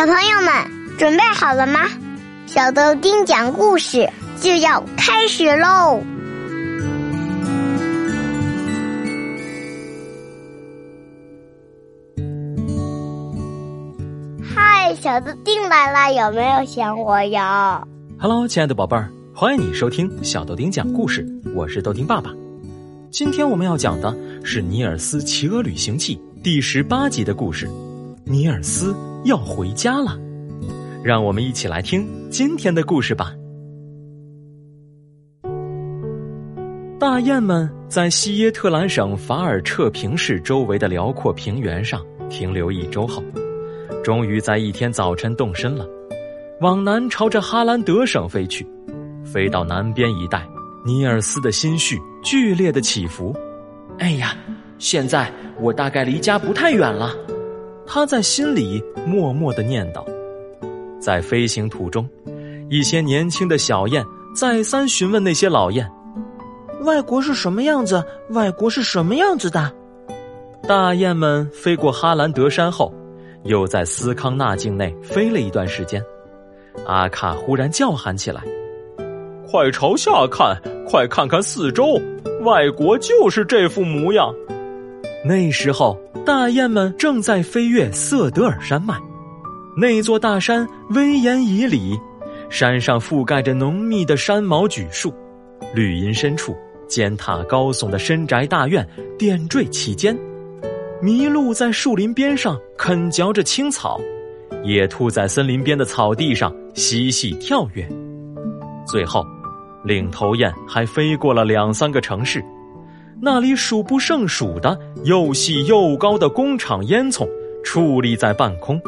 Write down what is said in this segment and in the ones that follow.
小朋友们准备好了吗？小豆丁讲故事就要开始喽！嗨，小豆丁来了，有没有想我呀？Hello，亲爱的宝贝儿，欢迎你收听小豆丁讲故事，我是豆丁爸爸。今天我们要讲的是《尼尔斯骑鹅旅行记》第十八集的故事。尼尔斯要回家了，让我们一起来听今天的故事吧。大雁们在西耶特兰省法尔彻平市周围的辽阔平原上停留一周后，终于在一天早晨动身了，往南朝着哈兰德省飞去。飞到南边一带，尼尔斯的心绪剧烈的起伏。哎呀，现在我大概离家不太远了。他在心里默默的念叨，在飞行途中，一些年轻的小雁再三询问那些老雁：“外国是什么样子？外国是什么样子的？”大雁们飞过哈兰德山后，又在斯康纳境内飞了一段时间。阿卡忽然叫喊起来：“快朝下看，快看看四周，外国就是这副模样。”那时候。大雁们正在飞越色德尔山脉，那座大山威严以礼，山上覆盖着浓密的山毛榉树，绿荫深处，尖塔高耸的深宅大院点缀其间。麋鹿在树林边上啃嚼着青草，野兔在森林边的草地上嬉戏跳跃。最后，领头雁还飞过了两三个城市。那里数不胜数的又细又高的工厂烟囱矗立在半空，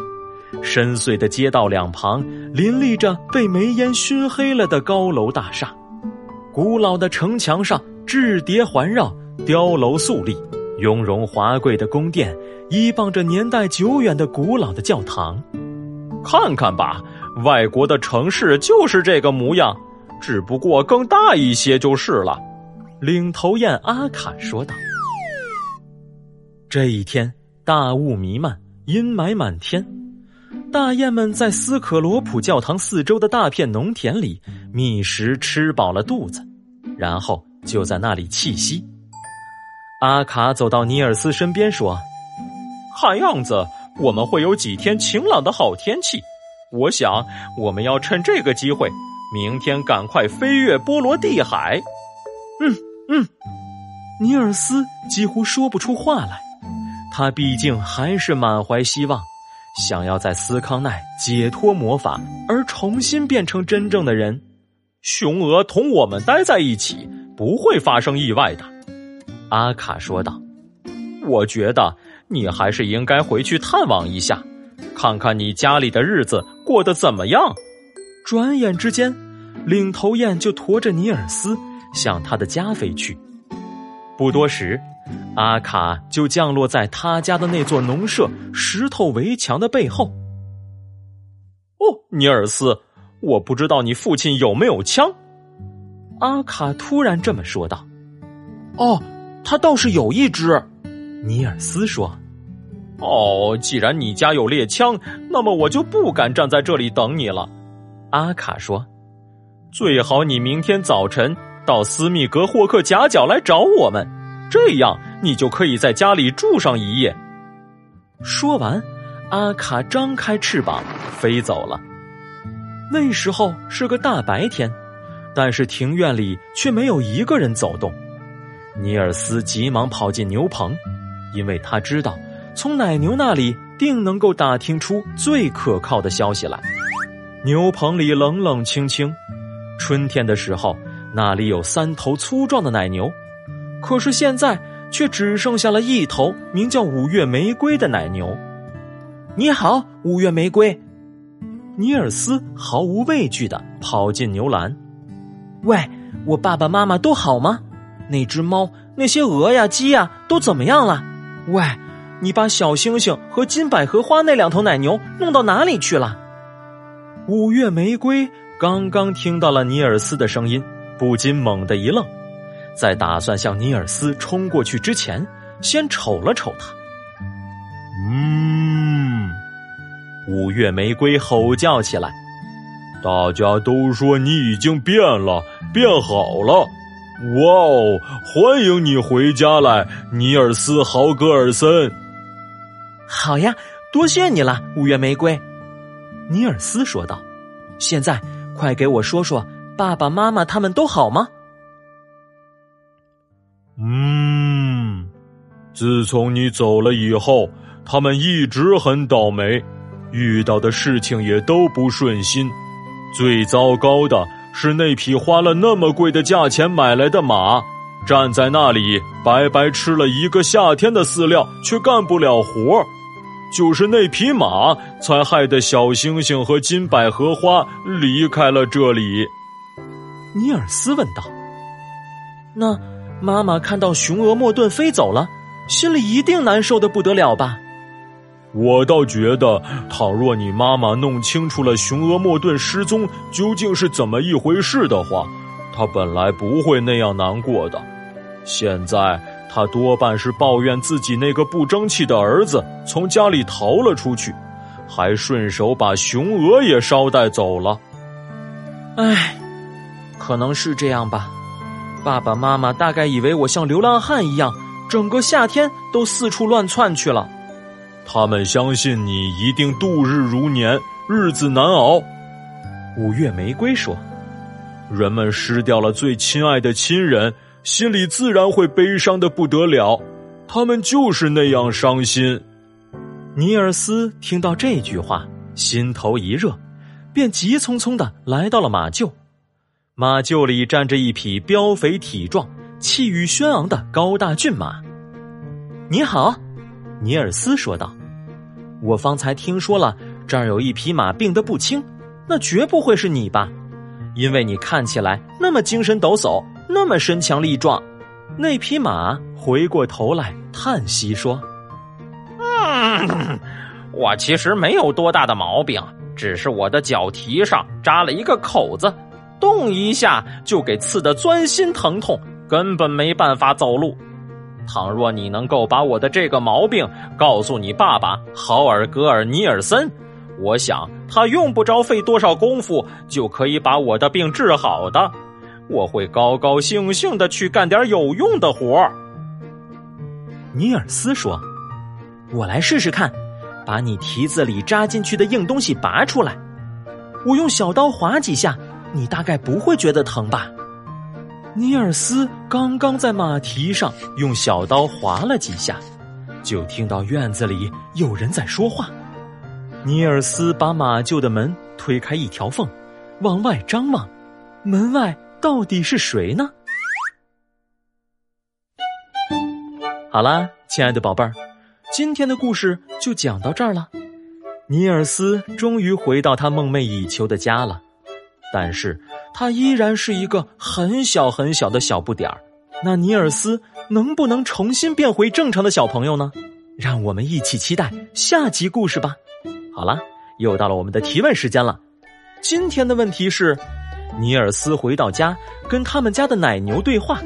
深邃的街道两旁林立着被煤烟熏黑了的高楼大厦，古老的城墙上雉蝶环绕，碉楼肃立，雍容华贵的宫殿依傍着年代久远的古老的教堂。看看吧，外国的城市就是这个模样，只不过更大一些就是了。领头雁阿卡说道：“这一天，大雾弥漫，阴霾满天。大雁们在斯可罗普教堂四周的大片农田里觅食，吃饱了肚子，然后就在那里栖息。”阿卡走到尼尔斯身边说：“看样子我们会有几天晴朗的好天气。我想我们要趁这个机会，明天赶快飞越波罗的海。”嗯。嗯，尼尔斯几乎说不出话来。他毕竟还是满怀希望，想要在斯康奈解脱魔法，而重新变成真正的人。雄鹅同我们待在一起，不会发生意外的。阿卡说道：“我觉得你还是应该回去探望一下，看看你家里的日子过得怎么样。”转眼之间，领头雁就驮着尼尔斯。向他的家飞去，不多时，阿卡就降落在他家的那座农舍石头围墙的背后。哦，尼尔斯，我不知道你父亲有没有枪。阿卡突然这么说道。哦，他倒是有一支。尼尔斯说。哦，既然你家有猎枪，那么我就不敢站在这里等你了。阿卡说。最好你明天早晨。到斯密格霍克夹角来找我们，这样你就可以在家里住上一夜。说完，阿卡张开翅膀飞走了。那时候是个大白天，但是庭院里却没有一个人走动。尼尔斯急忙跑进牛棚，因为他知道从奶牛那里定能够打听出最可靠的消息来。牛棚里冷冷清清，春天的时候。那里有三头粗壮的奶牛，可是现在却只剩下了一头名叫五月玫瑰的奶牛。你好，五月玫瑰。尼尔斯毫无畏惧的跑进牛栏。喂，我爸爸妈妈都好吗？那只猫、那些鹅呀、鸡呀都怎么样了？喂，你把小星星和金百合花那两头奶牛弄到哪里去了？五月玫瑰刚刚听到了尼尔斯的声音。不禁猛地一愣，在打算向尼尔斯冲过去之前，先瞅了瞅他。嗯，五月玫瑰吼叫起来：“大家都说你已经变了，变好了！哇哦，欢迎你回家来，尼尔斯·豪格尔森！”好呀，多谢你了，五月玫瑰。尼尔斯说道：“现在快给我说说，爸爸妈妈他们都好吗？”嗯，自从你走了以后，他们一直很倒霉，遇到的事情也都不顺心。最糟糕的是那匹花了那么贵的价钱买来的马，站在那里白白吃了一个夏天的饲料，却干不了活就是那匹马，才害得小星星和金百合花离开了这里。尼尔斯问道：“那？”妈妈看到雄鹅莫顿飞走了，心里一定难受的不得了吧？我倒觉得，倘若你妈妈弄清楚了雄鹅莫顿失踪究竟是怎么一回事的话，她本来不会那样难过的。现在她多半是抱怨自己那个不争气的儿子从家里逃了出去，还顺手把雄鹅也捎带走了。唉，可能是这样吧。爸爸妈妈大概以为我像流浪汉一样，整个夏天都四处乱窜去了。他们相信你一定度日如年，日子难熬。五月玫瑰说：“人们失掉了最亲爱的亲人，心里自然会悲伤的不得了。他们就是那样伤心。”尼尔斯听到这句话，心头一热，便急匆匆的来到了马厩。马厩里站着一匹膘肥体壮、气宇轩昂的高大骏马。你好，尼尔斯说道：“我方才听说了，这儿有一匹马病得不轻，那绝不会是你吧？因为你看起来那么精神抖擞，那么身强力壮。”那匹马回过头来叹息说：“嗯，我其实没有多大的毛病，只是我的脚蹄上扎了一个口子。”动一下就给刺得钻心疼痛，根本没办法走路。倘若你能够把我的这个毛病告诉你爸爸豪尔格尔尼尔森，我想他用不着费多少功夫就可以把我的病治好的。我会高高兴兴的去干点有用的活尼尔斯说：“我来试试看，把你蹄子里扎进去的硬东西拔出来。我用小刀划几下。”你大概不会觉得疼吧？尼尔斯刚刚在马蹄上用小刀划了几下，就听到院子里有人在说话。尼尔斯把马厩的门推开一条缝，往外张望，门外到底是谁呢？好啦，亲爱的宝贝儿，今天的故事就讲到这儿了。尼尔斯终于回到他梦寐以求的家了。但是，他依然是一个很小很小的小不点儿。那尼尔斯能不能重新变回正常的小朋友呢？让我们一起期待下集故事吧。好了，又到了我们的提问时间了。今天的问题是：尼尔斯回到家，跟他们家的奶牛对话。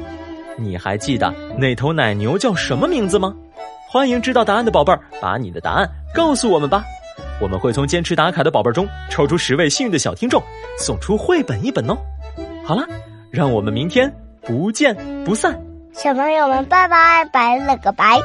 你还记得那头奶牛叫什么名字吗？欢迎知道答案的宝贝儿，把你的答案告诉我们吧。我们会从坚持打卡的宝贝中抽出十位幸运的小听众，送出绘本一本哦。好了，让我们明天不见不散。小朋友们，拜拜，拜了个拜。